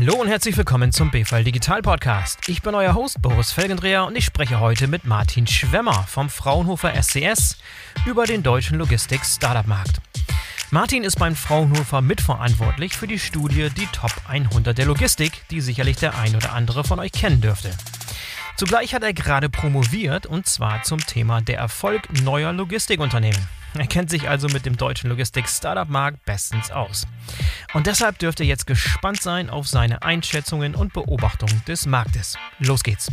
Hallo und herzlich willkommen zum BVL Digital Podcast. Ich bin euer Host Boris Felgendreher und ich spreche heute mit Martin Schwemmer vom Fraunhofer SCS über den deutschen Logistik-Startup-Markt. Martin ist beim Fraunhofer mitverantwortlich für die Studie Die Top 100 der Logistik, die sicherlich der ein oder andere von euch kennen dürfte. Zugleich hat er gerade promoviert und zwar zum Thema der Erfolg neuer Logistikunternehmen. Er kennt sich also mit dem deutschen Logistik-Startup-Markt bestens aus. Und deshalb dürft ihr jetzt gespannt sein auf seine Einschätzungen und Beobachtungen des Marktes. Los geht's!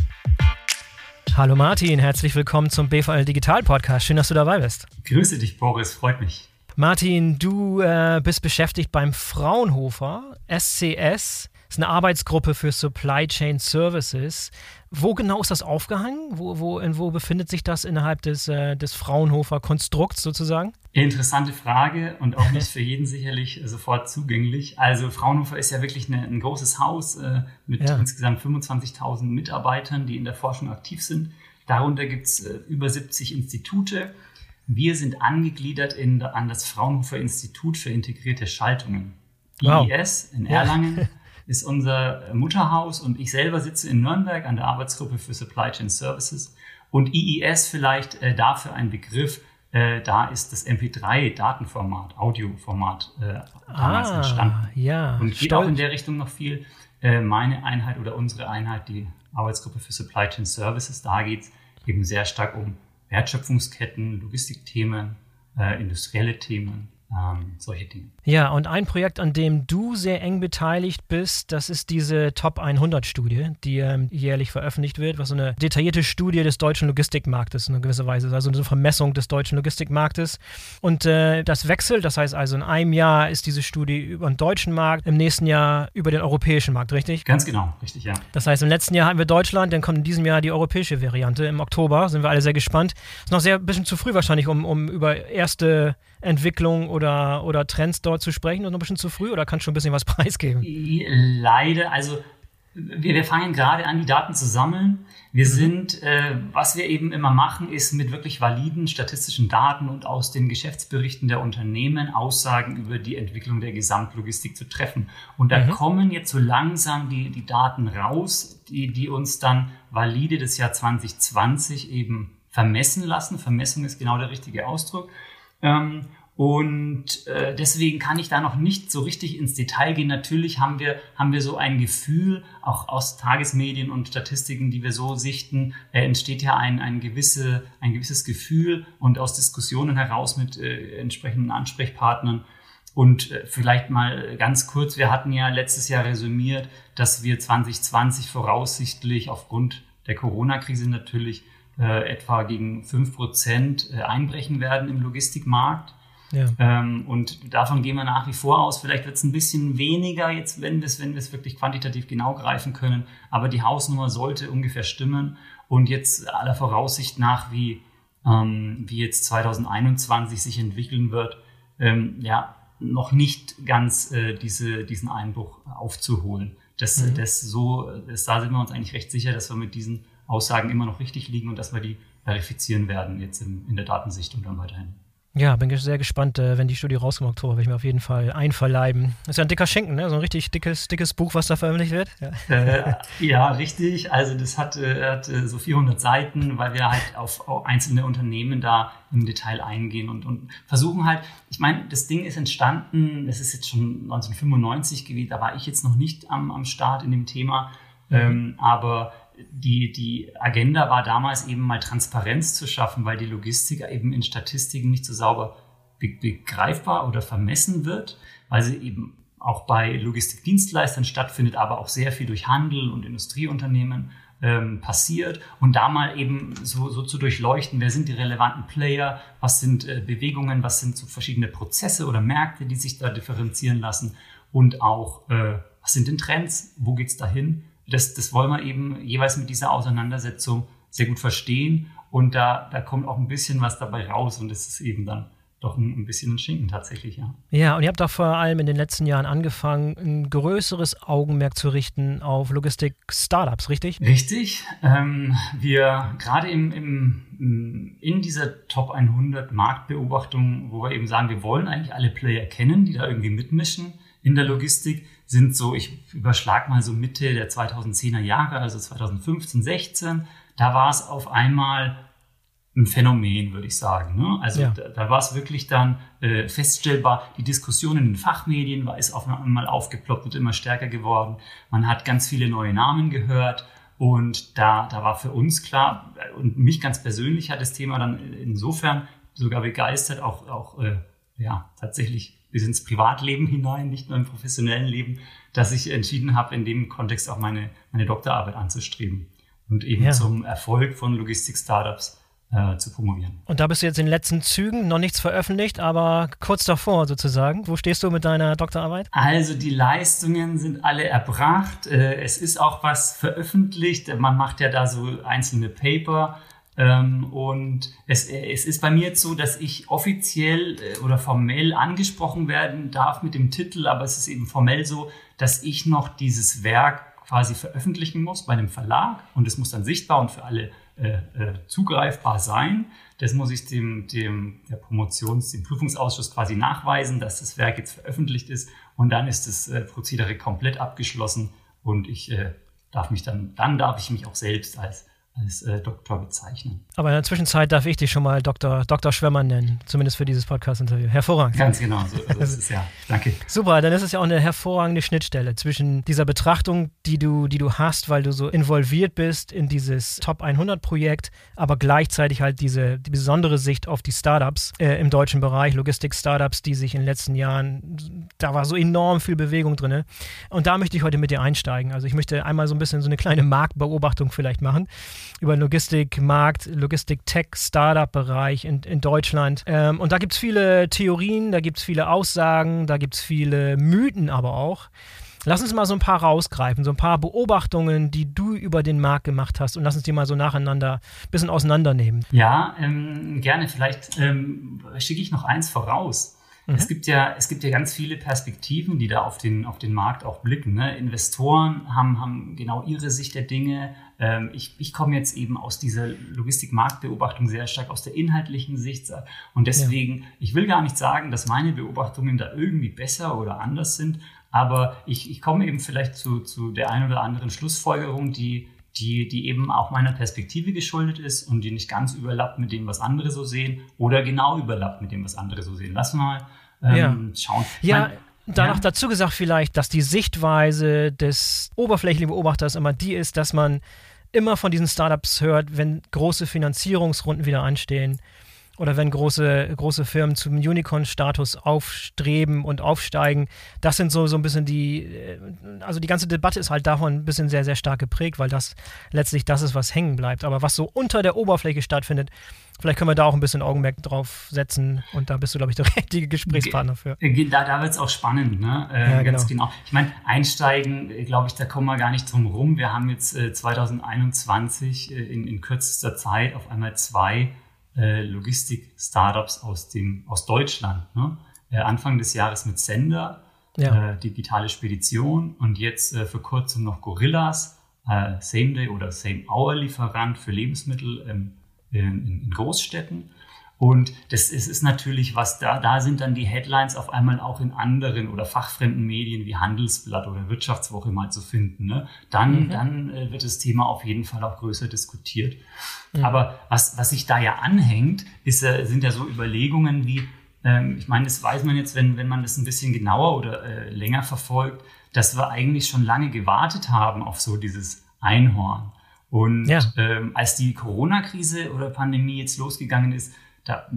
Hallo Martin, herzlich willkommen zum BVL Digital Podcast. Schön, dass du dabei bist. Grüße dich, Boris, freut mich. Martin, du äh, bist beschäftigt beim Fraunhofer SCS ist eine Arbeitsgruppe für Supply Chain Services. Wo genau ist das aufgehangen? Wo, wo, wo befindet sich das innerhalb des, äh, des Fraunhofer Konstrukts sozusagen? Interessante Frage und auch nicht für jeden sicherlich sofort zugänglich. Also Fraunhofer ist ja wirklich eine, ein großes Haus äh, mit ja. insgesamt 25.000 Mitarbeitern, die in der Forschung aktiv sind. Darunter gibt es äh, über 70 Institute. Wir sind angegliedert in, an das Fraunhofer Institut für integrierte Schaltungen. Wow. IIS in Erlangen. Ja. ist unser Mutterhaus und ich selber sitze in Nürnberg an der Arbeitsgruppe für Supply Chain Services. Und IIS vielleicht äh, dafür ein Begriff, äh, da ist das MP3-Datenformat, Audioformat äh, damals ah, entstanden. Ja, und geht stolz. auch in der Richtung noch viel. Äh, meine Einheit oder unsere Einheit, die Arbeitsgruppe für Supply Chain Services, da geht es eben sehr stark um Wertschöpfungsketten, Logistikthemen, äh, industrielle Themen ähm, solche Dinge. Ja, und ein Projekt, an dem du sehr eng beteiligt bist, das ist diese Top 100 Studie, die ähm, jährlich veröffentlicht wird, was so eine detaillierte Studie des deutschen Logistikmarktes in gewisser Weise ist, also eine Vermessung des deutschen Logistikmarktes. Und äh, das wechselt, das heißt also in einem Jahr ist diese Studie über den deutschen Markt, im nächsten Jahr über den europäischen Markt, richtig? Ganz genau, richtig, ja. Das heißt, im letzten Jahr hatten wir Deutschland, dann kommt in diesem Jahr die europäische Variante. Im Oktober sind wir alle sehr gespannt. Ist noch sehr ein bisschen zu früh wahrscheinlich, um, um über erste Entwicklung oder, oder Trends dort zu sprechen? Ist noch ein bisschen zu früh oder kannst du schon ein bisschen was preisgeben? Leider, also wir, wir fangen gerade an, die Daten zu sammeln. Wir mhm. sind, äh, was wir eben immer machen, ist mit wirklich validen statistischen Daten und aus den Geschäftsberichten der Unternehmen Aussagen über die Entwicklung der Gesamtlogistik zu treffen. Und da mhm. kommen jetzt so langsam die, die Daten raus, die, die uns dann valide das Jahr 2020 eben vermessen lassen. Vermessung ist genau der richtige Ausdruck. Ähm, und äh, deswegen kann ich da noch nicht so richtig ins Detail gehen. Natürlich haben wir, haben wir so ein Gefühl, auch aus Tagesmedien und Statistiken, die wir so sichten, äh, entsteht ja ein, ein, gewisse, ein gewisses Gefühl und aus Diskussionen heraus mit äh, entsprechenden Ansprechpartnern. Und äh, vielleicht mal ganz kurz, wir hatten ja letztes Jahr resümiert, dass wir 2020 voraussichtlich aufgrund der Corona-Krise natürlich äh, etwa gegen 5 Prozent äh, einbrechen werden im Logistikmarkt. Ja. Ähm, und davon gehen wir nach wie vor aus. Vielleicht wird es ein bisschen weniger jetzt, wenn wir es wenn wirklich quantitativ genau greifen können. Aber die Hausnummer sollte ungefähr stimmen. Und jetzt aller Voraussicht nach, wie, ähm, wie jetzt 2021 sich entwickeln wird, ähm, ja, noch nicht ganz äh, diese, diesen Einbruch aufzuholen. Das, mhm. das so, das, da sind wir uns eigentlich recht sicher, dass wir mit diesen Aussagen immer noch richtig liegen und dass wir die verifizieren werden jetzt in, in der Datensichtung dann weiterhin. Ja, bin sehr gespannt, äh, wenn die Studie rauskommt im Oktober, werde ich mir auf jeden Fall einverleiben. Das ist ja ein dicker Schinken, ne? so ein richtig dickes, dickes Buch, was da veröffentlicht wird. Ja, äh, ja richtig. Also das hat, äh, hat äh, so 400 Seiten, weil wir halt auf, auf, einzelne Unternehmen da im Detail eingehen und, und versuchen halt, ich meine, das Ding ist entstanden, das ist jetzt schon 1995 gewesen, da war ich jetzt noch nicht am, am Start in dem Thema, mhm. ähm, aber die, die Agenda war damals eben mal Transparenz zu schaffen, weil die Logistik eben in Statistiken nicht so sauber begreifbar oder vermessen wird, weil sie eben auch bei Logistikdienstleistern stattfindet, aber auch sehr viel durch Handel und Industrieunternehmen ähm, passiert. Und da mal eben so, so zu durchleuchten, wer sind die relevanten Player, was sind äh, Bewegungen, was sind so verschiedene Prozesse oder Märkte, die sich da differenzieren lassen und auch, äh, was sind denn Trends, wo geht's dahin das, das wollen wir eben jeweils mit dieser Auseinandersetzung sehr gut verstehen. Und da, da kommt auch ein bisschen was dabei raus und das ist eben dann doch ein, ein bisschen ein Schinken tatsächlich, ja. Ja, und ihr habt auch vor allem in den letzten Jahren angefangen, ein größeres Augenmerk zu richten auf Logistik-Startups, richtig? Richtig. Ähm, wir gerade im, im, in dieser Top 100 Marktbeobachtung, wo wir eben sagen, wir wollen eigentlich alle Player kennen, die da irgendwie mitmischen in der Logistik, sind so, ich überschlag mal so Mitte der 2010er Jahre, also 2015, 16, da war es auf einmal ein Phänomen, würde ich sagen. Ne? Also ja. da, da war es wirklich dann äh, feststellbar, die Diskussion in den Fachmedien war ist auf einmal aufgeploppt und immer stärker geworden. Man hat ganz viele neue Namen gehört und da, da war für uns klar und mich ganz persönlich hat das Thema dann insofern sogar begeistert, auch, auch äh, ja, tatsächlich bis ins Privatleben hinein, nicht nur im professionellen Leben, dass ich entschieden habe, in dem Kontext auch meine, meine Doktorarbeit anzustreben und eben ja. zum Erfolg von Logistik-Startups äh, zu promovieren. Und da bist du jetzt in den letzten Zügen, noch nichts veröffentlicht, aber kurz davor sozusagen. Wo stehst du mit deiner Doktorarbeit? Also die Leistungen sind alle erbracht. Äh, es ist auch was veröffentlicht. Man macht ja da so einzelne Paper. Ähm, und es, es ist bei mir jetzt so, dass ich offiziell äh, oder formell angesprochen werden darf mit dem Titel, aber es ist eben formell so, dass ich noch dieses Werk quasi veröffentlichen muss bei einem Verlag. Und es muss dann sichtbar und für alle äh, äh, zugreifbar sein. Das muss ich dem, dem der Promotions-, dem Prüfungsausschuss quasi nachweisen, dass das Werk jetzt veröffentlicht ist. Und dann ist das äh, Prozedere komplett abgeschlossen. Und ich äh, darf mich dann, dann darf ich mich auch selbst als als äh, Doktor bezeichnen. Aber in der Zwischenzeit darf ich dich schon mal Dr. Dr. Schwemmer nennen, zumindest für dieses Podcast-Interview. Hervorragend. Ganz genau, so also ist es ja. Danke. Super, dann ist es ja auch eine hervorragende Schnittstelle zwischen dieser Betrachtung, die du, die du hast, weil du so involviert bist in dieses Top 100-Projekt, aber gleichzeitig halt diese die besondere Sicht auf die Startups äh, im deutschen Bereich, Logistik-Startups, die sich in den letzten Jahren, da war so enorm viel Bewegung drin. Und da möchte ich heute mit dir einsteigen. Also ich möchte einmal so ein bisschen so eine kleine Marktbeobachtung vielleicht machen über den Logistikmarkt, Logistik-Tech-Startup-Bereich in, in Deutschland. Ähm, und da gibt es viele Theorien, da gibt es viele Aussagen, da gibt es viele Mythen aber auch. Lass uns mal so ein paar rausgreifen, so ein paar Beobachtungen, die du über den Markt gemacht hast und lass uns die mal so nacheinander ein bisschen auseinandernehmen. Ja, ähm, gerne. Vielleicht ähm, schicke ich noch eins voraus. Mhm. Es, gibt ja, es gibt ja ganz viele Perspektiven, die da auf den, auf den Markt auch blicken. Ne? Investoren haben, haben genau ihre Sicht der Dinge. Ähm, ich, ich komme jetzt eben aus dieser Logistik-Marktbeobachtung sehr stark aus der inhaltlichen Sicht. Und deswegen, ja. ich will gar nicht sagen, dass meine Beobachtungen da irgendwie besser oder anders sind, aber ich, ich komme eben vielleicht zu, zu der einen oder anderen Schlussfolgerung, die die, die eben auch meiner Perspektive geschuldet ist und die nicht ganz überlappt mit dem, was andere so sehen oder genau überlappt mit dem, was andere so sehen. Lass mal ähm, ja. schauen. Ja. Mein, da noch dazu gesagt vielleicht, dass die Sichtweise des oberflächlichen Beobachters immer die ist, dass man immer von diesen Startups hört, wenn große Finanzierungsrunden wieder anstehen oder wenn große, große Firmen zum Unicorn-Status aufstreben und aufsteigen, das sind so, so ein bisschen die, äh, also die ganze Debatte ist halt davon ein bisschen sehr, sehr stark geprägt, weil das letztlich das ist, was hängen bleibt. Aber was so unter der Oberfläche stattfindet, vielleicht können wir da auch ein bisschen Augenmerk drauf setzen und da bist du, glaube ich, der richtige Gesprächspartner für. Da, da wird es auch spannend, ne? Äh, ja, ganz genau. genau. Ich meine, einsteigen, äh, glaube ich, da kommen wir gar nicht drum rum. Wir haben jetzt äh, 2021 äh, in, in kürzester Zeit auf einmal zwei äh, Logistik-Startups aus, aus Deutschland. Ne? Äh, Anfang des Jahres mit Sender, ja. äh, digitale Spedition und jetzt äh, für kurzem noch Gorillas, äh, Same-Day oder Same-Hour-Lieferant für Lebensmittel ähm, in, in Großstädten. Und das ist, ist natürlich was, da, da sind dann die Headlines auf einmal auch in anderen oder fachfremden Medien wie Handelsblatt oder Wirtschaftswoche mal zu finden. Ne? Dann, mhm. dann äh, wird das Thema auf jeden Fall auch größer diskutiert. Mhm. Aber was, was sich da ja anhängt, ist, äh, sind ja so Überlegungen wie, ähm, ich meine, das weiß man jetzt, wenn, wenn man das ein bisschen genauer oder äh, länger verfolgt, dass wir eigentlich schon lange gewartet haben auf so dieses Einhorn. Und ja. ähm, als die Corona-Krise oder Pandemie jetzt losgegangen ist, da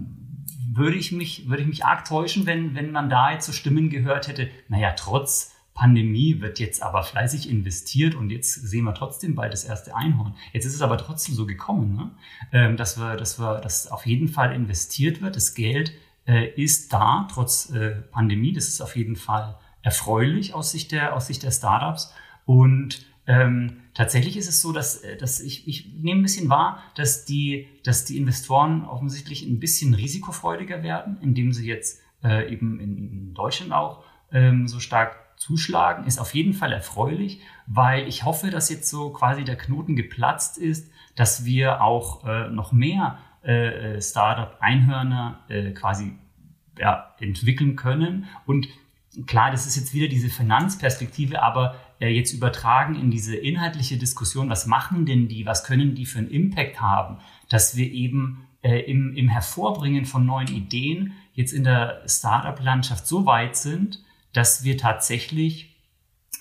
würde ich mich, würde ich mich arg täuschen, wenn, wenn man da jetzt so Stimmen gehört hätte, naja, trotz Pandemie wird jetzt aber fleißig investiert und jetzt sehen wir trotzdem bald das erste Einhorn. Jetzt ist es aber trotzdem so gekommen, ne? ähm, dass wir, dass wir, dass auf jeden Fall investiert wird. Das Geld äh, ist da, trotz äh, Pandemie. Das ist auf jeden Fall erfreulich aus Sicht der, aus Sicht der Startups. Und ähm, tatsächlich ist es so, dass, äh, dass ich, ich nehme ein bisschen wahr, dass die, dass die Investoren offensichtlich ein bisschen risikofreudiger werden, indem sie jetzt äh, eben in Deutschland auch ähm, so stark zuschlagen, ist auf jeden Fall erfreulich, weil ich hoffe, dass jetzt so quasi der Knoten geplatzt ist, dass wir auch äh, noch mehr äh, Startup-Einhörner äh, quasi ja, entwickeln können. Und klar, das ist jetzt wieder diese Finanzperspektive, aber äh, jetzt übertragen in diese inhaltliche Diskussion, was machen denn die, was können die für einen Impact haben, dass wir eben äh, im, im Hervorbringen von neuen Ideen jetzt in der Startup-Landschaft so weit sind, dass wir tatsächlich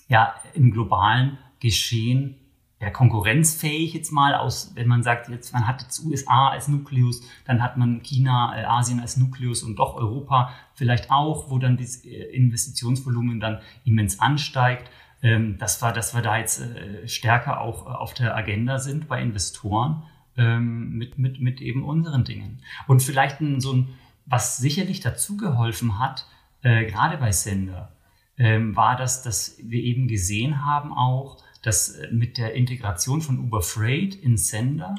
ja im globalen Geschehen ja, konkurrenzfähig jetzt mal aus, wenn man sagt, jetzt man hat jetzt USA als Nukleus, dann hat man China, äh, Asien als Nukleus und doch Europa vielleicht auch, wo dann das äh, Investitionsvolumen dann immens ansteigt. Ähm, dass wir, dass wir da jetzt äh, stärker auch äh, auf der Agenda sind bei Investoren ähm, mit, mit, mit eben unseren Dingen. Und vielleicht ein, so ein, was sicherlich dazu geholfen hat, äh, gerade bei Sender, ähm, war das, dass wir eben gesehen haben auch, dass äh, mit der Integration von Uber Freight in Sender,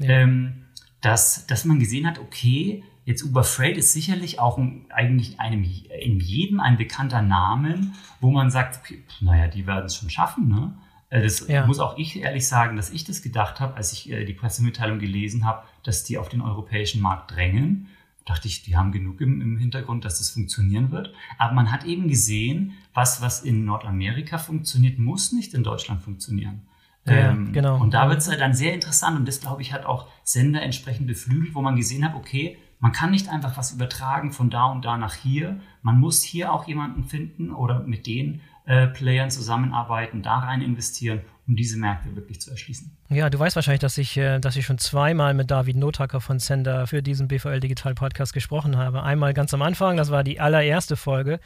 ja. ähm, dass, dass man gesehen hat, okay, jetzt Uber Freight ist sicherlich auch ein, eigentlich einem, in jedem ein bekannter Name, wo man sagt, okay, naja, die werden es schon schaffen, ne? Äh, das ja. muss auch ich ehrlich sagen, dass ich das gedacht habe, als ich äh, die Pressemitteilung gelesen habe, dass die auf den europäischen Markt drängen dachte ich, die haben genug im, im, Hintergrund, dass das funktionieren wird. Aber man hat eben gesehen, was, was in Nordamerika funktioniert, muss nicht in Deutschland funktionieren. Ja, ähm, genau. Und da wird es dann sehr interessant und das, glaube ich, hat auch Sender entsprechend beflügelt, wo man gesehen hat, okay, man kann nicht einfach was übertragen von da und da nach hier. Man muss hier auch jemanden finden oder mit den äh, Playern zusammenarbeiten, da rein investieren um diese Märkte wirklich zu erschließen. Ja, du weißt wahrscheinlich, dass ich, äh, dass ich schon zweimal mit David Notacker von Sender für diesen BVL Digital Podcast gesprochen habe. Einmal ganz am Anfang, das war die allererste Folge.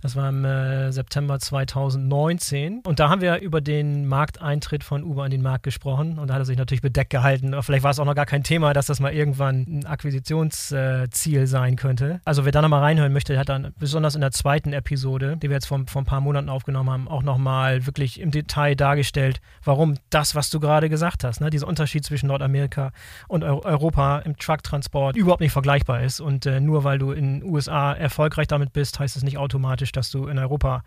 Das war im äh, September 2019. Und da haben wir über den Markteintritt von Uber in den Markt gesprochen. Und da hat er sich natürlich bedeckt gehalten. vielleicht war es auch noch gar kein Thema, dass das mal irgendwann ein Akquisitionsziel äh, sein könnte. Also wer da nochmal reinhören möchte, hat dann besonders in der zweiten Episode, die wir jetzt vor, vor ein paar Monaten aufgenommen haben, auch nochmal wirklich im Detail dargestellt, warum das, was du gerade gesagt hast, ne, dieser Unterschied zwischen Nordamerika und Europa im Trucktransport überhaupt nicht vergleichbar ist. Und äh, nur weil du in den USA erfolgreich damit bist, heißt es nicht automatisch, realistisch, dass du in Europa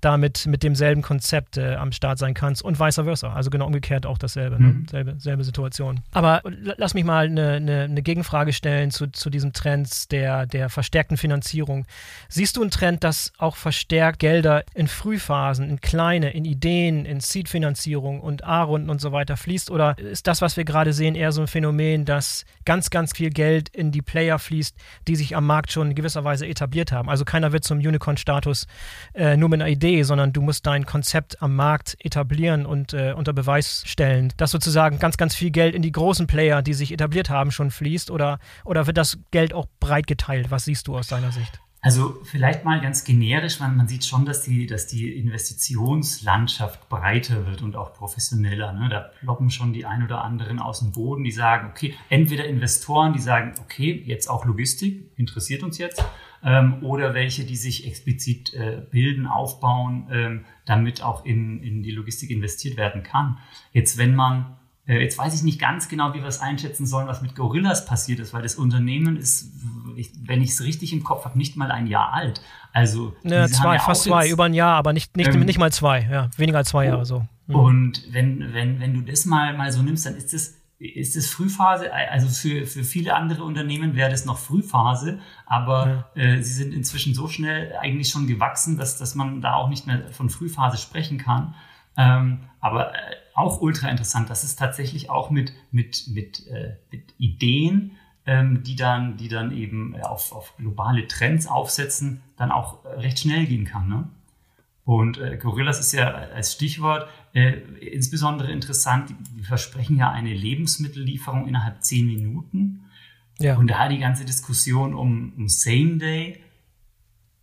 damit mit demselben Konzept äh, am Start sein kannst und vice versa. Also genau umgekehrt auch dasselbe, ne? mhm. ne? selbe, selbe Situation. Aber lass mich mal eine, eine, eine Gegenfrage stellen zu, zu diesem Trend der, der verstärkten Finanzierung. Siehst du einen Trend, dass auch verstärkt Gelder in Frühphasen, in kleine, in Ideen, in Seed-Finanzierung und A-Runden und so weiter fließt? Oder ist das, was wir gerade sehen, eher so ein Phänomen, dass ganz, ganz viel Geld in die Player fließt, die sich am Markt schon in gewisser Weise etabliert haben? Also keiner wird zum Unicorn-Status Status äh, nur mit einer Idee, sondern du musst dein Konzept am Markt etablieren und äh, unter Beweis stellen, dass sozusagen ganz, ganz viel Geld in die großen Player, die sich etabliert haben, schon fließt oder, oder wird das Geld auch breit geteilt? Was siehst du aus deiner Sicht? Also vielleicht mal ganz generisch, man, man sieht schon, dass die, dass die Investitionslandschaft breiter wird und auch professioneller. Ne? Da ploppen schon die ein oder anderen aus dem Boden, die sagen, okay, entweder Investoren, die sagen, okay, jetzt auch Logistik, interessiert uns jetzt, ähm, oder welche, die sich explizit äh, bilden, aufbauen, ähm, damit auch in, in die Logistik investiert werden kann. Jetzt, wenn man äh, Jetzt weiß ich nicht ganz genau, wie wir es einschätzen sollen, was mit Gorillas passiert ist, weil das Unternehmen ist, wenn ich es richtig im Kopf habe, nicht mal ein Jahr alt. Also ja, zwei, ja fast zwei, über ein Jahr, aber nicht, nicht, ähm, nicht mal zwei, ja, weniger als zwei Jahre so. Mhm. Und wenn, wenn, wenn du das mal, mal so nimmst, dann ist das ist es Frühphase? Also für, für viele andere Unternehmen wäre das noch Frühphase, aber ja. äh, sie sind inzwischen so schnell eigentlich schon gewachsen, dass, dass man da auch nicht mehr von Frühphase sprechen kann. Ähm, aber äh, auch ultra interessant, dass es tatsächlich auch mit, mit, mit, äh, mit Ideen, ähm, die, dann, die dann eben auf, auf globale Trends aufsetzen, dann auch recht schnell gehen kann. Ne? Und äh, Gorillas ist ja als Stichwort äh, insbesondere interessant. Wir versprechen ja eine Lebensmittellieferung innerhalb zehn Minuten. Ja. Und da die ganze Diskussion um, um Same Day.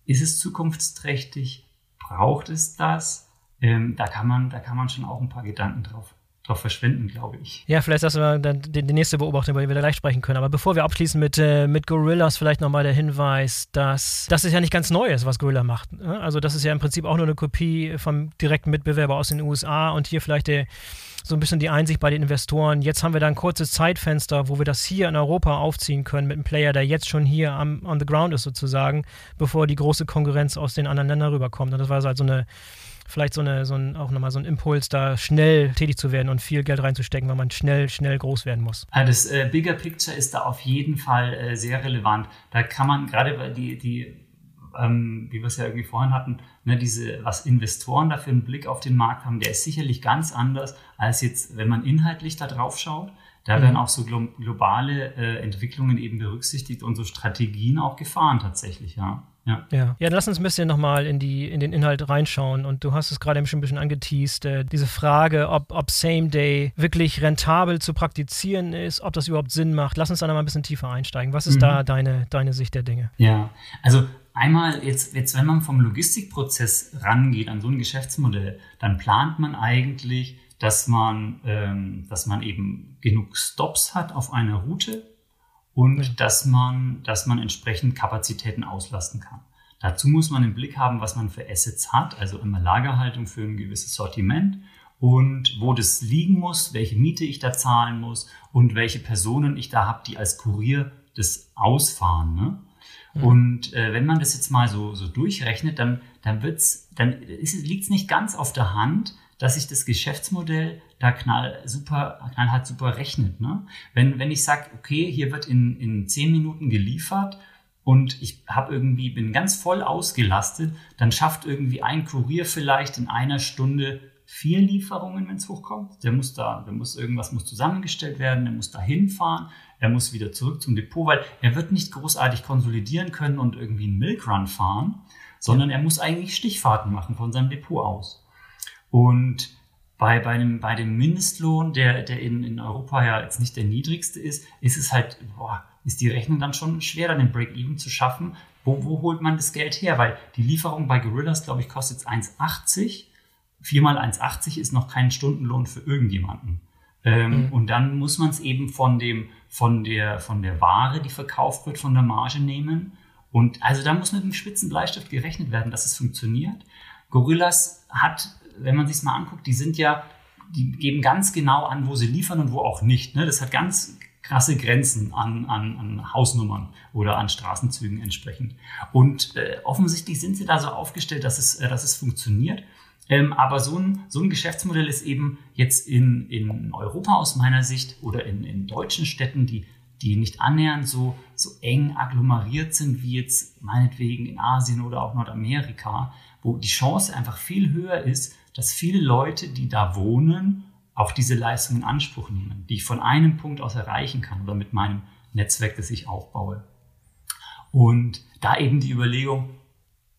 Ist es zukunftsträchtig? Braucht es das? Ähm, da, kann man, da kann man schon auch ein paar Gedanken drauf drauf verschwenden, glaube ich. Ja, vielleicht lassen wir dann die, die nächste Beobachtung, über die wir gleich sprechen können. Aber bevor wir abschließen mit, äh, mit Gorillas, vielleicht nochmal der Hinweis, dass das ist ja nicht ganz Neues, was Gorilla macht. Ne? Also das ist ja im Prinzip auch nur eine Kopie vom direkten Mitbewerber aus den USA und hier vielleicht der so ein bisschen die Einsicht bei den Investoren. Jetzt haben wir da ein kurzes Zeitfenster, wo wir das hier in Europa aufziehen können mit einem Player, der jetzt schon hier am, on the ground ist sozusagen, bevor die große Konkurrenz aus den anderen Ländern rüberkommt. Und das war halt eine vielleicht so eine, so ein, auch nochmal so ein Impuls, da schnell tätig zu werden und viel Geld reinzustecken, weil man schnell, schnell groß werden muss. das äh, Bigger Picture ist da auf jeden Fall äh, sehr relevant. Da kann man gerade die, die ähm, wie wir es ja irgendwie vorhin hatten, ne, diese, was Investoren da für einen Blick auf den Markt haben, der ist sicherlich ganz anders als jetzt, wenn man inhaltlich da drauf schaut. Da mhm. werden auch so glo globale äh, Entwicklungen eben berücksichtigt und so Strategien auch gefahren tatsächlich, ja. Ja. ja. Ja, lass uns ein bisschen nochmal in, in den Inhalt reinschauen. Und du hast es gerade eben schon ein bisschen angeteased, äh, diese Frage, ob, ob Same Day wirklich rentabel zu praktizieren ist, ob das überhaupt Sinn macht. Lass uns da nochmal ein bisschen tiefer einsteigen. Was ist mhm. da deine, deine Sicht der Dinge? Ja, also einmal jetzt, jetzt, wenn man vom Logistikprozess rangeht an so ein Geschäftsmodell, dann plant man eigentlich, dass man, ähm, dass man eben genug Stops hat auf einer Route und ja. dass, man, dass man entsprechend Kapazitäten auslasten kann. Dazu muss man im Blick haben, was man für Assets hat, also immer Lagerhaltung für ein gewisses Sortiment und wo das liegen muss, welche Miete ich da zahlen muss und welche Personen ich da habe, die als Kurier das ausfahren. Ne? Mhm. Und äh, wenn man das jetzt mal so, so durchrechnet, dann, dann, dann liegt es nicht ganz auf der Hand, dass sich das Geschäftsmodell da knall, super, knallhart super rechnet. Ne? Wenn, wenn ich sage, okay, hier wird in, in zehn Minuten geliefert und ich habe irgendwie, bin ganz voll ausgelastet, dann schafft irgendwie ein Kurier vielleicht in einer Stunde vier Lieferungen, wenn es hochkommt. Der muss da, der muss irgendwas muss zusammengestellt werden, der muss da hinfahren, er muss wieder zurück zum Depot, weil er wird nicht großartig konsolidieren können und irgendwie einen Milkrun fahren, sondern er muss eigentlich Stichfahrten machen von seinem Depot aus. Und bei, bei, dem, bei dem Mindestlohn, der, der in, in Europa ja jetzt nicht der niedrigste ist, ist es halt, boah, ist die Rechnung dann schon schwer, dann den Break-Even zu schaffen. Wo, wo holt man das Geld her? Weil die Lieferung bei Gorillas, glaube ich, kostet 1,80. 4 mal 1,80 ist noch kein Stundenlohn für irgendjemanden. Ähm, mhm. Und dann muss man es eben von, dem, von, der, von der Ware, die verkauft wird, von der Marge nehmen. Und also da muss mit einem spitzen Bleistift gerechnet werden, dass es funktioniert. Gorillas hat wenn man sich mal anguckt, die sind ja, die geben ganz genau an, wo sie liefern und wo auch nicht. Ne? Das hat ganz krasse Grenzen an, an, an Hausnummern oder an Straßenzügen entsprechend. Und äh, offensichtlich sind sie da so aufgestellt, dass es, äh, dass es funktioniert. Ähm, aber so ein, so ein Geschäftsmodell ist eben jetzt in, in Europa aus meiner Sicht oder in, in deutschen Städten, die, die nicht annähernd so, so eng agglomeriert sind wie jetzt meinetwegen in Asien oder auch Nordamerika, wo die Chance einfach viel höher ist, dass viele Leute, die da wohnen, auch diese Leistung in Anspruch nehmen, die ich von einem Punkt aus erreichen kann oder mit meinem Netzwerk, das ich aufbaue. Und da eben die Überlegung,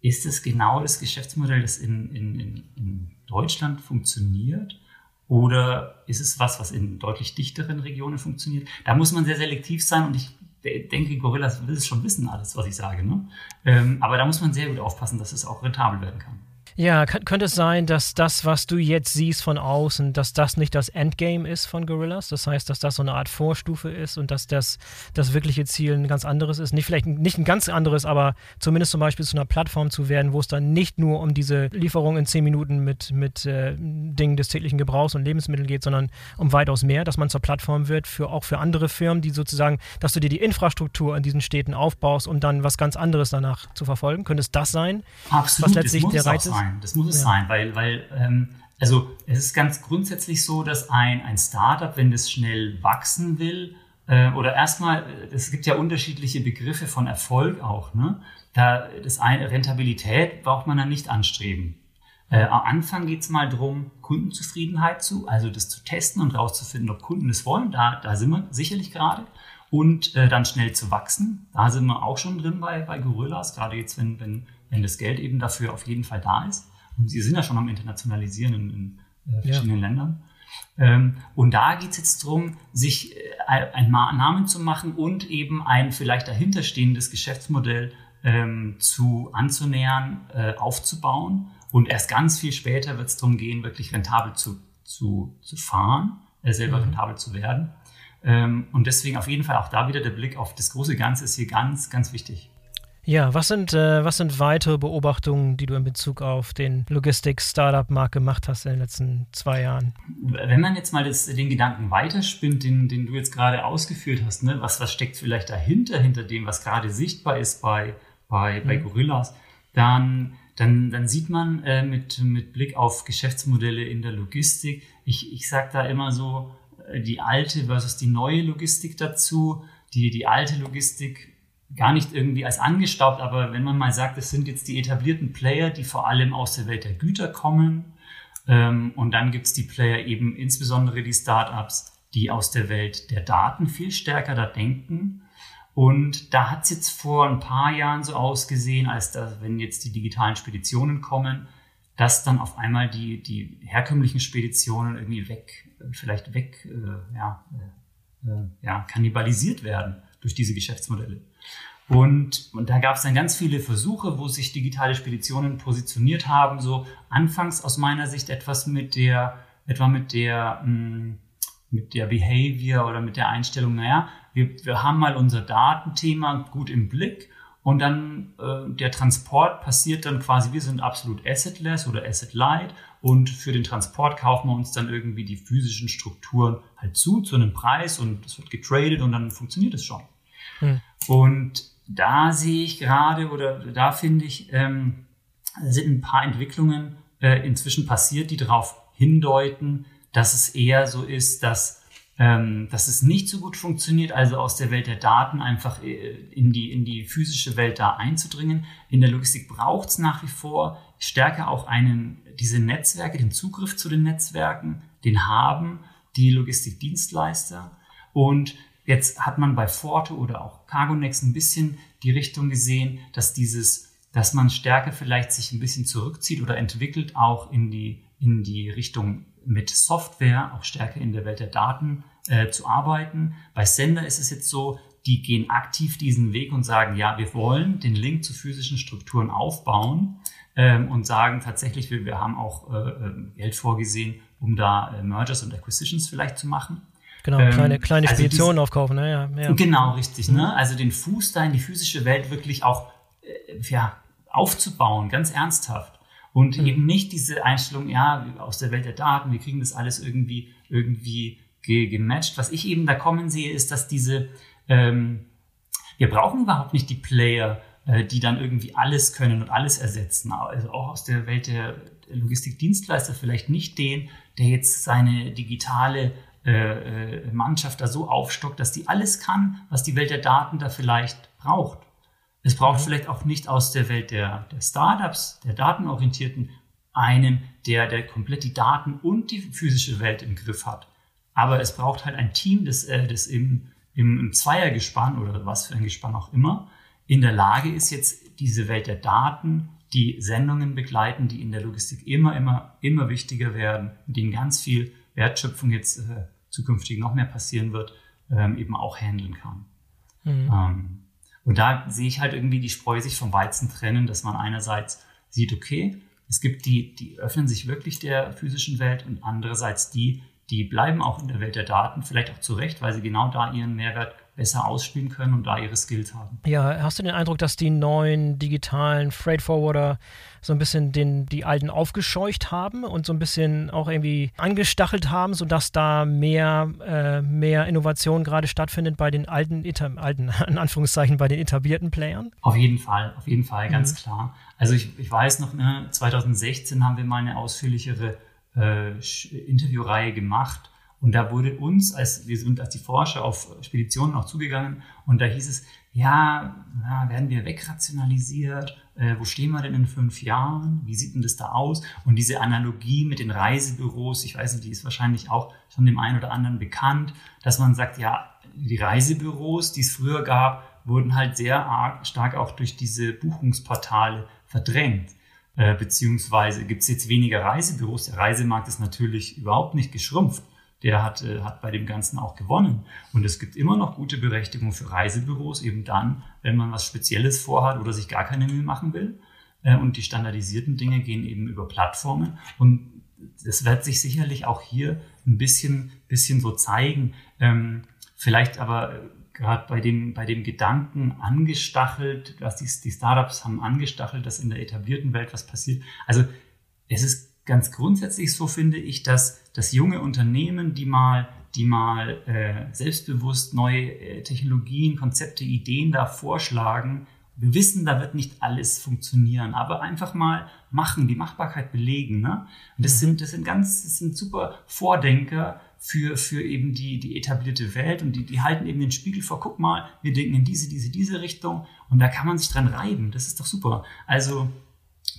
ist es genau das Geschäftsmodell, das in, in, in Deutschland funktioniert? Oder ist es was, was in deutlich dichteren Regionen funktioniert? Da muss man sehr selektiv sein und ich denke, Gorillas will es schon wissen, alles, was ich sage. Ne? Ähm, aber da muss man sehr gut aufpassen, dass es auch rentabel werden kann. Ja, könnte es sein, dass das, was du jetzt siehst von außen, dass das nicht das Endgame ist von Gorillas? Das heißt, dass das so eine Art Vorstufe ist und dass das, das wirkliche Ziel ein ganz anderes ist? Nicht vielleicht nicht ein ganz anderes, aber zumindest zum Beispiel zu einer Plattform zu werden, wo es dann nicht nur um diese Lieferung in zehn Minuten mit, mit äh, Dingen des täglichen Gebrauchs und Lebensmitteln geht, sondern um weitaus mehr, dass man zur Plattform wird, für, auch für andere Firmen, die sozusagen, dass du dir die Infrastruktur in diesen Städten aufbaust, um dann was ganz anderes danach zu verfolgen. Könnte es das sein? Absolut, was letztlich der Reiz ist? Sein. Das muss es ja. sein, weil, weil ähm, also es ist ganz grundsätzlich so, dass ein, ein Startup, wenn das schnell wachsen will, äh, oder erstmal, es gibt ja unterschiedliche Begriffe von Erfolg auch, ne? Da das eine Rentabilität braucht man dann nicht anstreben. Äh, am Anfang geht es mal darum, Kundenzufriedenheit zu, also das zu testen und rauszufinden, ob Kunden das wollen. Da, da sind wir sicherlich gerade. Und äh, dann schnell zu wachsen. Da sind wir auch schon drin bei, bei Gorillas, gerade jetzt, wenn, wenn, wenn das Geld eben dafür auf jeden Fall da ist. Und sie sind ja schon am Internationalisieren in, in äh, verschiedenen ja. Ländern. Ähm, und da geht es jetzt darum, sich äh, einen Namen zu machen und eben ein vielleicht dahinterstehendes Geschäftsmodell ähm, zu anzunähern, äh, aufzubauen. Und erst ganz viel später wird es darum gehen, wirklich rentabel zu, zu, zu fahren, äh, selber mhm. rentabel zu werden. Ähm, und deswegen auf jeden Fall auch da wieder der Blick auf das große Ganze ist hier ganz, ganz wichtig. Ja, was sind, äh, was sind weitere Beobachtungen, die du in Bezug auf den Logistik-Startup-Markt gemacht hast in den letzten zwei Jahren? Wenn man jetzt mal das, den Gedanken weiterspinnt, den, den du jetzt gerade ausgeführt hast, ne? was, was steckt vielleicht dahinter, hinter dem, was gerade sichtbar ist bei, bei, bei mhm. Gorillas, dann, dann, dann sieht man äh, mit, mit Blick auf Geschäftsmodelle in der Logistik, ich, ich sage da immer so, äh, die alte versus die neue Logistik dazu. Die, die alte Logistik gar nicht irgendwie als angestaubt, aber wenn man mal sagt, es sind jetzt die etablierten Player, die vor allem aus der Welt der Güter kommen, ähm, und dann gibt es die Player eben insbesondere die Startups, die aus der Welt der Daten viel stärker da denken. Und da hat es jetzt vor ein paar Jahren so ausgesehen, als da, wenn jetzt die digitalen Speditionen kommen, dass dann auf einmal die, die herkömmlichen Speditionen irgendwie weg, vielleicht weg, äh, ja, äh, äh ja, kannibalisiert werden durch diese Geschäftsmodelle. Und, und da gab es dann ganz viele Versuche, wo sich digitale Speditionen positioniert haben, so anfangs aus meiner Sicht etwas mit der, etwa mit der, mh, hm, mit der Behavior oder mit der Einstellung, naja, wir, wir haben mal unser Datenthema gut im Blick und dann äh, der Transport passiert dann quasi, wir sind absolut assetless oder asset light und für den Transport kaufen wir uns dann irgendwie die physischen Strukturen halt zu, zu einem Preis und es wird getradet und dann funktioniert es schon. Hm. Und da sehe ich gerade oder da finde ich, ähm, sind ein paar Entwicklungen äh, inzwischen passiert, die darauf hindeuten, dass es eher so ist, dass, ähm, dass es nicht so gut funktioniert, also aus der Welt der Daten einfach äh, in, die, in die physische Welt da einzudringen. In der Logistik braucht es nach wie vor stärker auch einen, diese Netzwerke, den Zugriff zu den Netzwerken, den haben die Logistikdienstleister. Und Jetzt hat man bei Forte oder auch Cargonex ein bisschen die Richtung gesehen, dass dieses, dass man stärker vielleicht sich ein bisschen zurückzieht oder entwickelt, auch in die, in die Richtung mit Software, auch stärker in der Welt der Daten äh, zu arbeiten. Bei Sender ist es jetzt so, die gehen aktiv diesen Weg und sagen, ja, wir wollen den Link zu physischen Strukturen aufbauen ähm, und sagen tatsächlich, wir, wir haben auch äh, äh Geld vorgesehen, um da äh, Mergers und Acquisitions vielleicht zu machen. Genau, kleine, ähm, kleine also Speditionen aufkaufen, ne? ja. Genau, richtig. Ne? Mhm. Also den Fuß da in die physische Welt wirklich auch äh, ja, aufzubauen, ganz ernsthaft. Und mhm. eben nicht diese Einstellung, ja, aus der Welt der Daten, wir kriegen das alles irgendwie, irgendwie ge gematcht. Was ich eben da kommen sehe, ist, dass diese, ähm, wir brauchen überhaupt nicht die Player, äh, die dann irgendwie alles können und alles ersetzen. Also auch aus der Welt der Logistikdienstleister vielleicht nicht den, der jetzt seine digitale äh, äh, Mannschaft da so aufstockt, dass die alles kann, was die Welt der Daten da vielleicht braucht. Es braucht mhm. vielleicht auch nicht aus der Welt der, der Startups, der Datenorientierten, einen, der, der komplett die Daten und die physische Welt im Griff hat. Aber es braucht halt ein Team, das, äh, das im, im, im Zweiergespann oder was für ein Gespann auch immer in der Lage ist, jetzt diese Welt der Daten, die Sendungen begleiten, die in der Logistik immer, immer, immer wichtiger werden, mit denen ganz viel Wertschöpfung jetzt äh, zukünftig noch mehr passieren wird, ähm, eben auch handeln kann. Mhm. Ähm, und da sehe ich halt irgendwie die Spreu sich vom Weizen trennen, dass man einerseits sieht, okay, es gibt die, die öffnen sich wirklich der physischen Welt und andererseits die, die bleiben auch in der Welt der Daten, vielleicht auch zu Recht, weil sie genau da ihren Mehrwert besser ausspielen können und da ihre Skills haben. Ja, hast du den Eindruck, dass die neuen digitalen Freight Forwarder so ein bisschen den, die alten aufgescheucht haben und so ein bisschen auch irgendwie angestachelt haben, sodass da mehr, äh, mehr Innovation gerade stattfindet bei den alten, alten, in Anführungszeichen, bei den etablierten Playern? Auf jeden Fall, auf jeden Fall, ganz mhm. klar. Also ich, ich weiß noch, ne, 2016 haben wir mal eine ausführlichere äh, Interviewreihe gemacht und da wurde uns, als wir sind als die Forscher auf Speditionen auch zugegangen und da hieß es, ja, ja werden wir wegrationalisiert? Äh, wo stehen wir denn in fünf Jahren? Wie sieht denn das da aus? Und diese Analogie mit den Reisebüros, ich weiß nicht, die ist wahrscheinlich auch schon dem einen oder anderen bekannt, dass man sagt, ja, die Reisebüros, die es früher gab, wurden halt sehr arg, stark auch durch diese Buchungsportale verdrängt. Äh, beziehungsweise gibt es jetzt weniger Reisebüros. Der Reisemarkt ist natürlich überhaupt nicht geschrumpft der hat, äh, hat bei dem Ganzen auch gewonnen. Und es gibt immer noch gute Berechtigung für Reisebüros, eben dann, wenn man was Spezielles vorhat oder sich gar keine Mühe machen will. Äh, und die standardisierten Dinge gehen eben über Plattformen. Und das wird sich sicherlich auch hier ein bisschen, bisschen so zeigen. Ähm, vielleicht aber äh, gerade bei dem, bei dem Gedanken angestachelt, dass die, die Startups haben angestachelt, dass in der etablierten Welt was passiert. Also es ist ganz grundsätzlich so finde ich, dass, dass junge Unternehmen, die mal, die mal äh, selbstbewusst neue äh, Technologien, Konzepte, Ideen da vorschlagen, wir wissen, da wird nicht alles funktionieren, aber einfach mal machen, die Machbarkeit belegen. Ne? Und das mhm. sind, das sind ganz, das sind super Vordenker für, für eben die, die etablierte Welt und die, die halten eben den Spiegel vor, guck mal, wir denken in diese, diese, diese Richtung und da kann man sich dran reiben. Das ist doch super. Also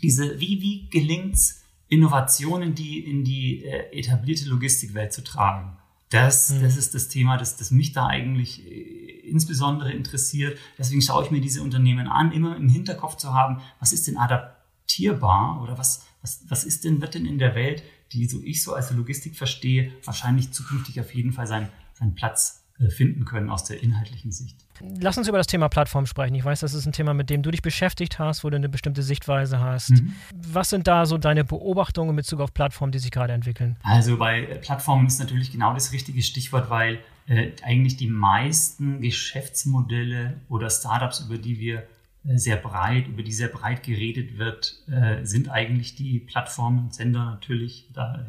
diese, wie, wie gelingt's, Innovationen, die in die äh, etablierte Logistikwelt zu tragen? Das, mhm. das ist das Thema, das, das mich da eigentlich äh, insbesondere interessiert. Deswegen schaue ich mir diese Unternehmen an, immer im Hinterkopf zu haben, was ist denn adaptierbar oder was, was, was ist denn, wird denn in der Welt, die so ich so als Logistik verstehe, wahrscheinlich zukünftig auf jeden Fall seinen, seinen Platz finden können aus der inhaltlichen Sicht. Lass uns über das Thema Plattform sprechen. Ich weiß, das ist ein Thema, mit dem du dich beschäftigt hast, wo du eine bestimmte Sichtweise hast. Mhm. Was sind da so deine Beobachtungen in Bezug auf Plattformen, die sich gerade entwickeln? Also bei Plattformen ist natürlich genau das richtige Stichwort, weil äh, eigentlich die meisten Geschäftsmodelle oder Startups, über die wir äh, sehr breit, über die sehr breit geredet wird, äh, sind eigentlich die Plattformen, Sender natürlich. Da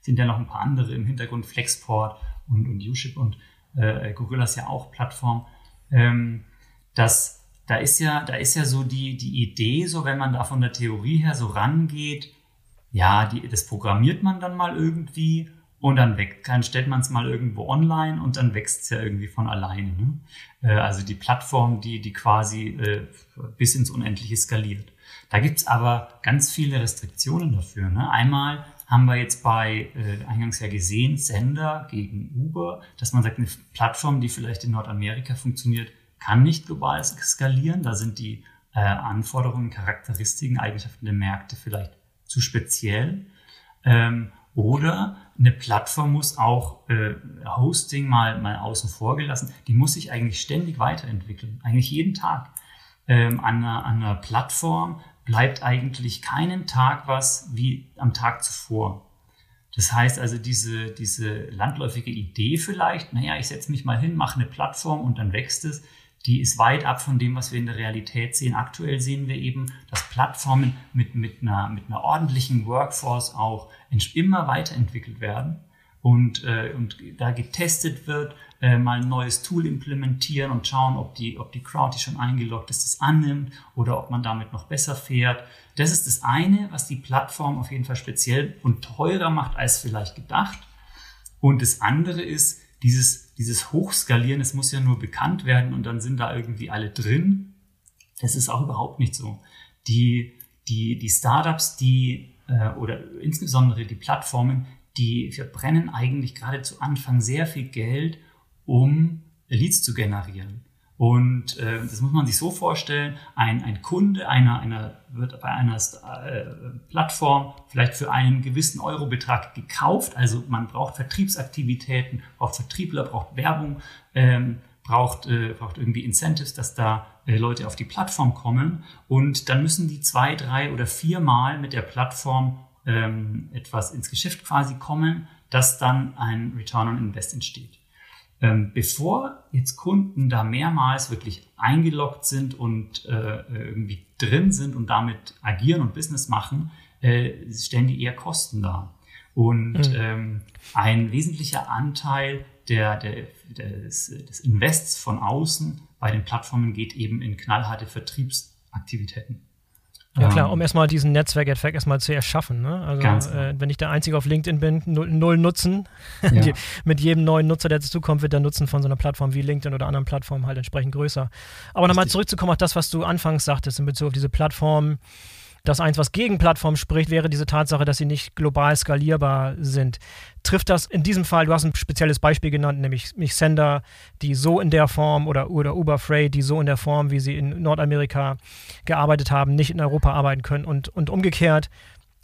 sind ja noch ein paar andere im Hintergrund, Flexport und, und Uship und äh, Gorilla ist ja auch Plattform. Ähm, das, da ist ja, da ist ja so die, die Idee, so wenn man da von der Theorie her so rangeht, ja, die, das programmiert man dann mal irgendwie und dann, wächst, dann stellt man es mal irgendwo online und dann wächst es ja irgendwie von alleine. Ne? Äh, also die Plattform, die, die quasi äh, bis ins Unendliche skaliert. Da gibt's aber ganz viele Restriktionen dafür. Ne? Einmal haben wir jetzt bei äh, eingangs ja gesehen, Sender gegen Uber, dass man sagt, eine Plattform, die vielleicht in Nordamerika funktioniert, kann nicht global skalieren. Da sind die äh, Anforderungen, Charakteristiken, Eigenschaften der Märkte vielleicht zu speziell. Ähm, oder eine Plattform muss auch äh, Hosting mal, mal außen vor gelassen. Die muss sich eigentlich ständig weiterentwickeln, eigentlich jeden Tag. Ähm, an, einer, an einer Plattform bleibt eigentlich keinen Tag was wie am Tag zuvor. Das heißt also, diese, diese landläufige Idee vielleicht, naja, ich setze mich mal hin, mache eine Plattform und dann wächst es, die ist weit ab von dem, was wir in der Realität sehen. Aktuell sehen wir eben, dass Plattformen mit, mit, einer, mit einer ordentlichen Workforce auch immer weiterentwickelt werden und, äh, und da getestet wird, äh, mal ein neues Tool implementieren und schauen, ob die, ob die Crowd, die schon eingeloggt ist, das annimmt oder ob man damit noch besser fährt. Das ist das eine, was die Plattform auf jeden Fall speziell und teurer macht als vielleicht gedacht. Und das andere ist dieses, dieses Hochskalieren, es muss ja nur bekannt werden und dann sind da irgendwie alle drin. Das ist auch überhaupt nicht so. Die, die, die Startups, die äh, oder insbesondere die Plattformen, die verbrennen eigentlich gerade zu Anfang sehr viel Geld, um Leads zu generieren. Und äh, das muss man sich so vorstellen, ein, ein Kunde einer, einer wird bei einer äh, Plattform vielleicht für einen gewissen Eurobetrag gekauft. Also man braucht Vertriebsaktivitäten, braucht Vertriebler, braucht Werbung, ähm, braucht, äh, braucht irgendwie Incentives, dass da äh, Leute auf die Plattform kommen. Und dann müssen die zwei, drei oder viermal mit der Plattform ähm, etwas ins Geschäft quasi kommen, dass dann ein Return on Invest entsteht. Ähm, bevor jetzt Kunden da mehrmals wirklich eingeloggt sind und äh, irgendwie drin sind und damit agieren und Business machen, äh, stellen die eher Kosten dar. Und mhm. ähm, ein wesentlicher Anteil der, der, des, des Invests von außen bei den Plattformen geht eben in knallharte Vertriebsaktivitäten. Ja klar, ähm. um erstmal diesen Netzwerkeffekt erstmal zu erschaffen. Ne? Also genau. äh, wenn ich der Einzige auf LinkedIn bin, null, null Nutzen. Ja. mit jedem neuen Nutzer, der dazukommt, wird der Nutzen von so einer Plattform wie LinkedIn oder anderen Plattformen halt entsprechend größer. Aber nochmal zurückzukommen auf das, was du anfangs sagtest in Bezug auf diese Plattformen. Das eins, was gegen Plattformen spricht, wäre diese Tatsache, dass sie nicht global skalierbar sind. Trifft das in diesem Fall, du hast ein spezielles Beispiel genannt, nämlich mich Sender, die so in der Form oder, oder Uber Freight, die so in der Form, wie sie in Nordamerika gearbeitet haben, nicht in Europa arbeiten können und, und umgekehrt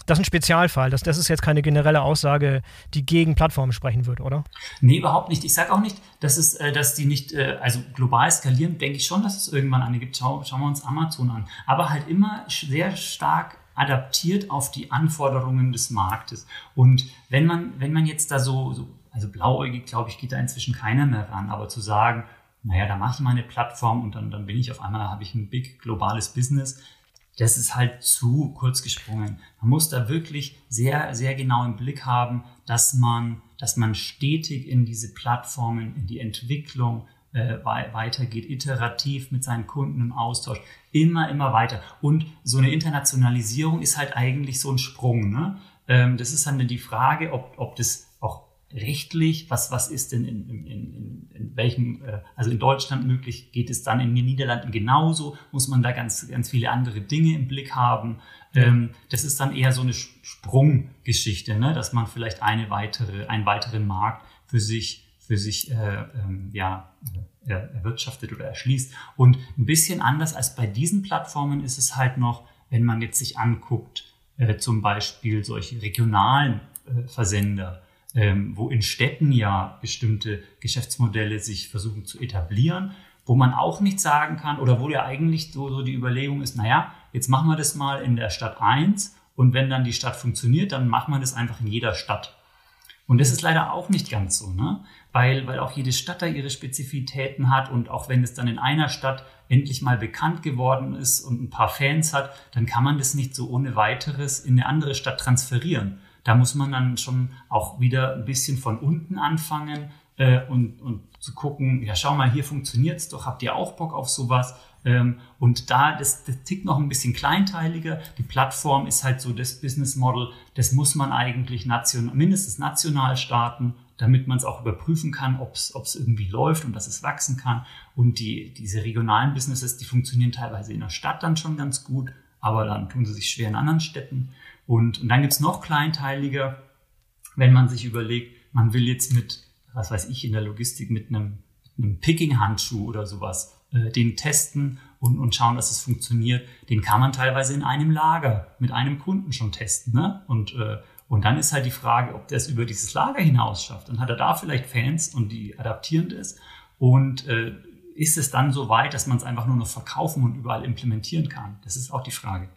das ist ein Spezialfall. Das, das ist jetzt keine generelle Aussage, die gegen Plattformen sprechen würde, oder? Nee, überhaupt nicht. Ich sage auch nicht, dass, es, äh, dass die nicht, äh, also global skalieren, denke ich schon, dass es irgendwann eine gibt. Schau, schauen wir uns Amazon an. Aber halt immer sehr stark adaptiert auf die Anforderungen des Marktes. Und wenn man, wenn man jetzt da so, so also blauäugig, glaube ich, geht da inzwischen keiner mehr ran, aber zu sagen, naja, da mache ich mal eine Plattform und dann, dann bin ich auf einmal, habe ich ein big globales Business, das ist halt zu kurz gesprungen. Man muss da wirklich sehr, sehr genau im Blick haben, dass man, dass man stetig in diese Plattformen, in die Entwicklung äh, weitergeht, iterativ mit seinen Kunden im Austausch, immer, immer weiter. Und so eine Internationalisierung ist halt eigentlich so ein Sprung. Ne? Ähm, das ist dann die Frage, ob, ob das rechtlich, was, was ist denn in, in, in, in welchem, äh, also in Deutschland möglich, geht es dann in den Niederlanden genauso, muss man da ganz, ganz viele andere Dinge im Blick haben. Ähm, das ist dann eher so eine Sprunggeschichte, ne? dass man vielleicht eine weitere, einen weiteren Markt für sich, für sich äh, ähm, ja, äh, erwirtschaftet oder erschließt. Und ein bisschen anders als bei diesen Plattformen ist es halt noch, wenn man jetzt sich anguckt, äh, zum Beispiel solche regionalen äh, Versender, ähm, wo in Städten ja bestimmte Geschäftsmodelle sich versuchen zu etablieren, wo man auch nicht sagen kann oder wo ja eigentlich so, so die Überlegung ist, naja, jetzt machen wir das mal in der Stadt 1 und wenn dann die Stadt funktioniert, dann macht man das einfach in jeder Stadt. Und das ist leider auch nicht ganz so, ne? weil, weil auch jede Stadt da ihre Spezifitäten hat und auch wenn es dann in einer Stadt endlich mal bekannt geworden ist und ein paar Fans hat, dann kann man das nicht so ohne weiteres in eine andere Stadt transferieren. Da muss man dann schon auch wieder ein bisschen von unten anfangen äh, und, und zu gucken, ja, schau mal, hier funktioniert's doch, habt ihr auch Bock auf sowas? Ähm, und da, das, das tickt noch ein bisschen kleinteiliger. Die Plattform ist halt so das Business Model, das muss man eigentlich nation, mindestens national starten, damit man es auch überprüfen kann, ob es irgendwie läuft und dass es wachsen kann. Und die, diese regionalen Businesses, die funktionieren teilweise in der Stadt dann schon ganz gut, aber dann tun sie sich schwer in anderen Städten. Und, und dann gibt's noch kleinteiliger, wenn man sich überlegt, man will jetzt mit, was weiß ich, in der Logistik mit einem, einem Picking-Handschuh oder sowas äh, den testen und, und schauen, dass es funktioniert. Den kann man teilweise in einem Lager mit einem Kunden schon testen. Ne? Und, äh, und dann ist halt die Frage, ob der es über dieses Lager hinaus schafft. Dann hat er da vielleicht Fans und die adaptieren das. Und äh, ist es dann so weit, dass man es einfach nur noch verkaufen und überall implementieren kann? Das ist auch die Frage.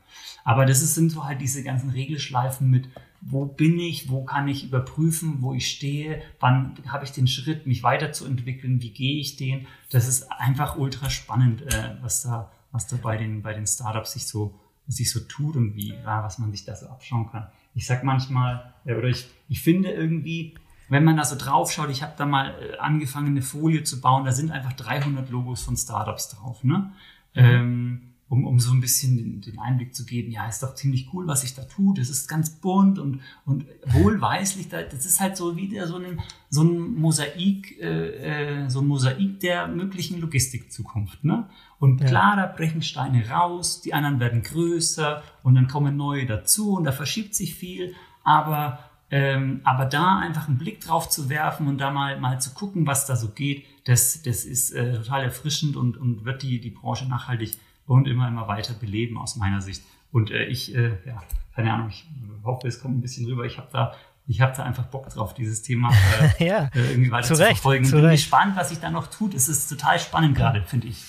Aber das ist, sind so halt diese ganzen Regelschleifen mit, wo bin ich, wo kann ich überprüfen, wo ich stehe, wann habe ich den Schritt, mich weiterzuentwickeln, wie gehe ich den. Das ist einfach ultra spannend, äh, was da, was da bei den, bei den Startups sich so, sich so tut und wie, ja, was man sich da so abschauen kann. Ich sag manchmal, ja, oder ich, ich finde irgendwie, wenn man da so drauf schaut, ich habe da mal äh, angefangen, eine Folie zu bauen, da sind einfach 300 Logos von Startups drauf. Ne? Mhm. Ähm, um, um so ein bisschen den, den, Einblick zu geben, ja, ist doch ziemlich cool, was ich da tue. Das ist ganz bunt und, und wohlweislich. Das ist halt so wieder so ein, so ein Mosaik, äh, äh, so ein Mosaik der möglichen Logistikzukunft. Ne? Und klar, da brechen Steine raus, die anderen werden größer und dann kommen neue dazu und da verschiebt sich viel. Aber, ähm, aber da einfach einen Blick drauf zu werfen und da mal, mal zu gucken, was da so geht, das, das ist äh, total erfrischend und, und wird die, die Branche nachhaltig und immer, immer weiter beleben aus meiner Sicht. Und äh, ich, äh, ja, keine Ahnung, ich hoffe, es kommt ein bisschen rüber. Ich habe da, ich habe da einfach Bock drauf, dieses Thema äh, ja, äh, irgendwie weiter zu, zu verfolgen. Zu Bin gespannt, was sich da noch tut. Es ist total spannend gerade, finde ich.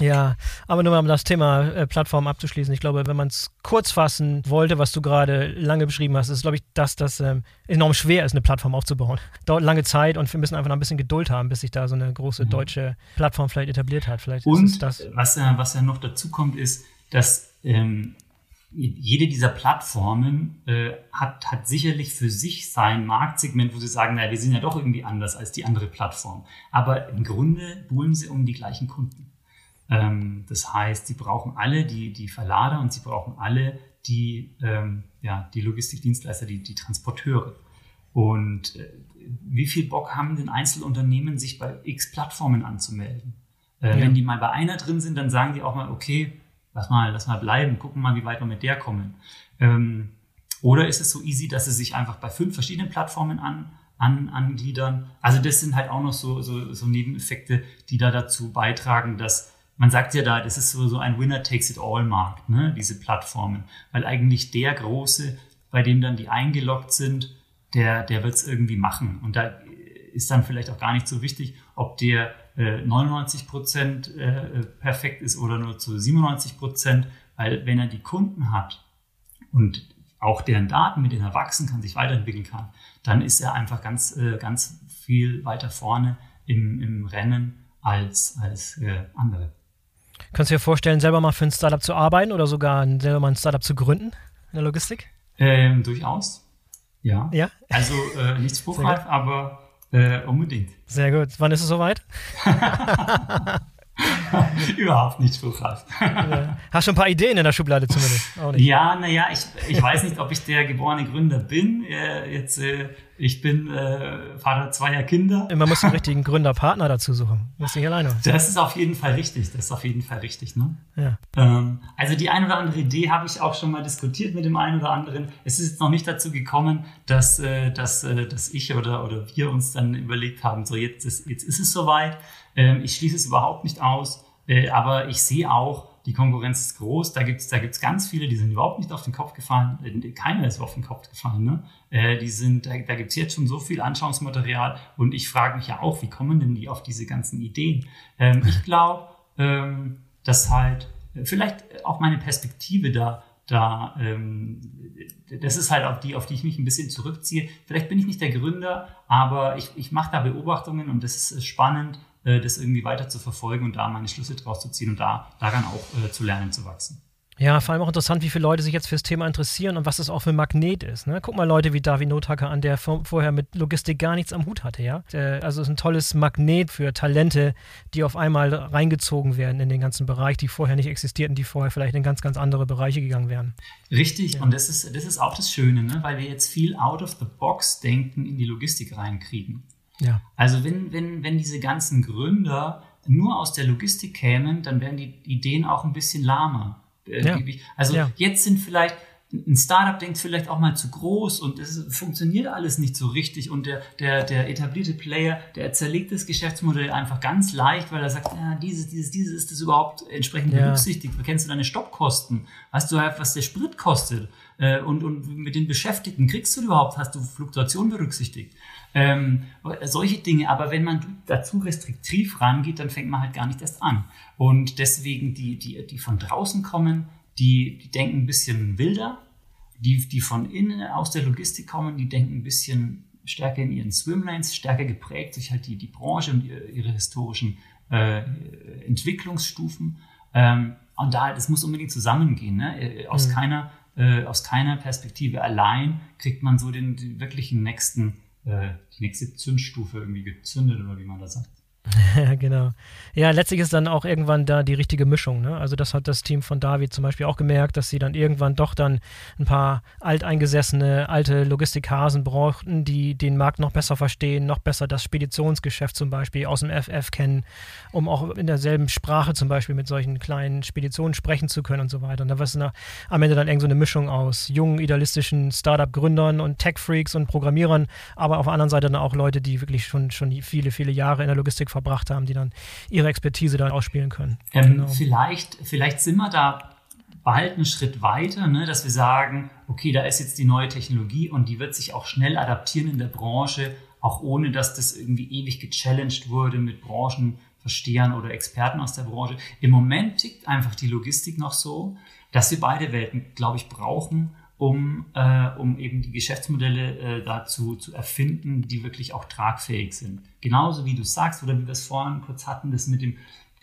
Ja, aber nur mal um das Thema äh, Plattform abzuschließen. Ich glaube, wenn man es kurz fassen wollte, was du gerade lange beschrieben hast, ist, glaube ich, dass das ähm, enorm schwer ist, eine Plattform aufzubauen. Dauert lange Zeit und wir müssen einfach noch ein bisschen Geduld haben, bis sich da so eine große mhm. deutsche Plattform vielleicht etabliert hat. Vielleicht und das. Was, ja, was ja noch dazu kommt, ist, dass ähm, jede dieser Plattformen äh, hat, hat sicherlich für sich sein Marktsegment, wo sie sagen, naja, wir sind ja doch irgendwie anders als die andere Plattform. Aber im Grunde buhlen sie um die gleichen Kunden. Ähm, das heißt, sie brauchen alle die, die Verlader und sie brauchen alle die, ähm, ja, die Logistikdienstleister, die, die Transporteure. Und äh, wie viel Bock haben denn Einzelunternehmen, sich bei x Plattformen anzumelden? Äh, ja. Wenn die mal bei einer drin sind, dann sagen die auch mal, okay, lass mal, lass mal bleiben, gucken mal, wie weit wir mit der kommen. Ähm, oder ist es so easy, dass sie sich einfach bei fünf verschiedenen Plattformen an, an, angliedern? Also das sind halt auch noch so, so, so Nebeneffekte, die da dazu beitragen, dass man sagt ja da, das ist so, ein Winner-Takes-it-all-Markt, ne, diese Plattformen. Weil eigentlich der Große, bei dem dann die eingeloggt sind, der, der wird es irgendwie machen. Und da ist dann vielleicht auch gar nicht so wichtig, ob der äh, 99 Prozent äh, perfekt ist oder nur zu 97 Prozent, weil wenn er die Kunden hat und auch deren Daten, mit denen er wachsen kann, sich weiterentwickeln kann, dann ist er einfach ganz, äh, ganz viel weiter vorne im, im Rennen als, als äh, andere. Kannst du dir vorstellen, selber mal für ein Startup zu arbeiten oder sogar selber mal ein Startup zu gründen in der Logistik? Ähm, durchaus. Ja. ja? Also äh, nicht spruchreif, aber äh, unbedingt. Sehr gut. Wann ist es soweit? Überhaupt nicht spruchreif. ja. Hast schon ein paar Ideen in der Schublade zumindest? Ja, naja, ich, ich weiß nicht, ob ich der geborene Gründer bin. Äh, jetzt äh, Ich bin äh, Vater zweier Kinder. Man muss den richtigen Gründerpartner dazu suchen. Muss nicht alleine. Das ist auf jeden Fall richtig. Das ist auf jeden Fall richtig. Ne? Ja. Ähm, also die eine oder andere Idee habe ich auch schon mal diskutiert mit dem einen oder anderen. Es ist jetzt noch nicht dazu gekommen, dass, äh, dass, äh, dass ich oder, oder wir uns dann überlegt haben, so jetzt ist, jetzt ist es soweit. Ähm, ich schließe es überhaupt nicht aus. Äh, aber ich sehe auch, die Konkurrenz ist groß. Da gibt's da gibt's ganz viele, die sind überhaupt nicht auf den Kopf gefallen. Äh, keiner ist auf den Kopf gefallen. Ne? Äh, die sind, da, da gibt's jetzt schon so viel Anschauungsmaterial. Und ich frage mich ja auch, wie kommen denn die auf diese ganzen Ideen? Ähm, ich glaube, ähm, dass halt äh, vielleicht auch meine Perspektive da da, ähm, das ist halt auf die, auf die ich mich ein bisschen zurückziehe. Vielleicht bin ich nicht der Gründer, aber ich, ich mache da Beobachtungen und das ist spannend äh, das irgendwie weiter zu verfolgen und da meine Schlüsse draus zu ziehen und da daran auch äh, zu lernen zu wachsen. Ja, vor allem auch interessant, wie viele Leute sich jetzt fürs Thema interessieren und was das auch für ein Magnet ist. Ne? Guck mal Leute wie David Nothacker an, der vorher mit Logistik gar nichts am Hut hatte, ja. Also es ist ein tolles Magnet für Talente, die auf einmal reingezogen werden in den ganzen Bereich, die vorher nicht existierten, die vorher vielleicht in ganz, ganz andere Bereiche gegangen wären. Richtig, ja. und das ist, das ist auch das Schöne, ne? weil wir jetzt viel out of the box denken in die Logistik reinkriegen. Ja. Also wenn, wenn, wenn diese ganzen Gründer nur aus der Logistik kämen, dann wären die Ideen auch ein bisschen lahmer. Äh, ja. Also ja. jetzt sind vielleicht, ein Startup denkt vielleicht auch mal zu groß und es funktioniert alles nicht so richtig und der, der, der etablierte Player, der zerlegt das Geschäftsmodell einfach ganz leicht, weil er sagt, ja, dieses, dieses, dieses ist das überhaupt entsprechend ja. berücksichtigt. Kennst du deine Stoppkosten? Weißt du halt, was der Sprit kostet? Äh, und, und mit den Beschäftigten kriegst du überhaupt, hast du Fluktuation berücksichtigt? Ähm, solche Dinge, aber wenn man dazu restriktiv rangeht, dann fängt man halt gar nicht erst an. Und deswegen die, die, die von draußen kommen, die, die denken ein bisschen wilder, die, die von innen aus der Logistik kommen, die denken ein bisschen stärker in ihren Swimlanes, stärker geprägt durch halt die, die Branche und ihre, ihre historischen äh, Entwicklungsstufen. Ähm, und da, das muss unbedingt zusammengehen. Ne? Äh, aus, mhm. keiner, äh, aus keiner Perspektive allein kriegt man so den, den wirklichen nächsten äh, die nächste Zündstufe irgendwie gezündet oder wie man das sagt. Genau. Ja, letztlich ist dann auch irgendwann da die richtige Mischung. Ne? Also das hat das Team von David zum Beispiel auch gemerkt, dass sie dann irgendwann doch dann ein paar alteingesessene, alte Logistikhasen brauchten, die den Markt noch besser verstehen, noch besser das Speditionsgeschäft zum Beispiel aus dem FF kennen, um auch in derselben Sprache zum Beispiel mit solchen kleinen Speditionen sprechen zu können und so weiter. Und da war es am Ende dann irgend so eine Mischung aus jungen, idealistischen Startup-Gründern und Tech-Freaks und Programmierern, aber auf der anderen Seite dann auch Leute, die wirklich schon, schon viele, viele Jahre in der Logistik verbracht haben, die dann ihre Expertise dann ausspielen können. Ähm, genau. vielleicht, vielleicht sind wir da bald einen Schritt weiter, ne, dass wir sagen, okay, da ist jetzt die neue Technologie und die wird sich auch schnell adaptieren in der Branche, auch ohne dass das irgendwie ewig gechallenged wurde mit Branchenverstehern oder Experten aus der Branche. Im Moment tickt einfach die Logistik noch so, dass wir beide Welten, glaube ich, brauchen um, äh, um eben die Geschäftsmodelle äh, dazu zu erfinden, die wirklich auch tragfähig sind. Genauso wie du sagst oder wie wir es vorhin kurz hatten, das mit dem,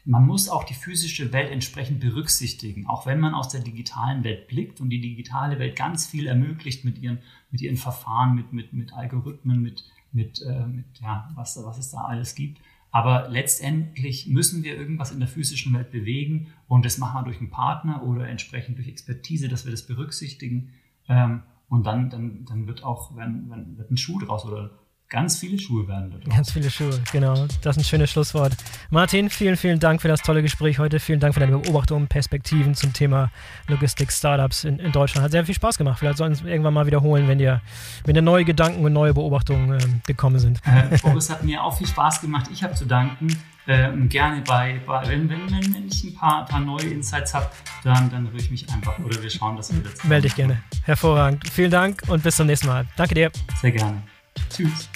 man muss auch die physische Welt entsprechend berücksichtigen, auch wenn man aus der digitalen Welt blickt und die digitale Welt ganz viel ermöglicht mit ihren, mit ihren Verfahren, mit, mit, mit Algorithmen, mit, mit, äh, mit ja, was, was es da alles gibt. Aber letztendlich müssen wir irgendwas in der physischen Welt bewegen und das machen wir durch einen Partner oder entsprechend durch Expertise, dass wir das berücksichtigen. Ähm, und dann, dann, dann wird auch wenn, wenn, wird ein Schuh draus oder ganz viele Schuhe werden da. Ganz viele Schuhe, genau. Das ist ein schönes Schlusswort. Martin, vielen, vielen Dank für das tolle Gespräch heute. Vielen Dank für deine Beobachtungen, Perspektiven zum Thema Logistik, Startups in, in Deutschland. Hat sehr viel Spaß gemacht. Vielleicht sollen wir es irgendwann mal wiederholen, wenn dir, wenn dir neue Gedanken und neue Beobachtungen äh, gekommen sind. Äh, Boris hat mir auch viel Spaß gemacht. Ich habe zu danken ähm, gerne bei, bei wenn, wenn, wenn ich ein paar, paar neue Insights habe, dann, dann rühre ich mich einfach oder wir schauen, dass wir das. Melde dich gerne. Hervorragend. Vielen Dank und bis zum nächsten Mal. Danke dir. Sehr gerne. Tschüss.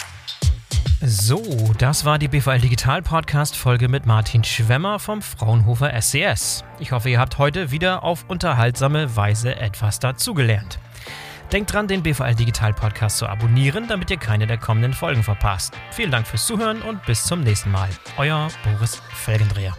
So, das war die BVL Digital Podcast Folge mit Martin Schwemmer vom Fraunhofer SCS. Ich hoffe, ihr habt heute wieder auf unterhaltsame Weise etwas dazugelernt. Denkt dran, den BVL Digital Podcast zu abonnieren, damit ihr keine der kommenden Folgen verpasst. Vielen Dank fürs Zuhören und bis zum nächsten Mal. Euer Boris Felgendreher.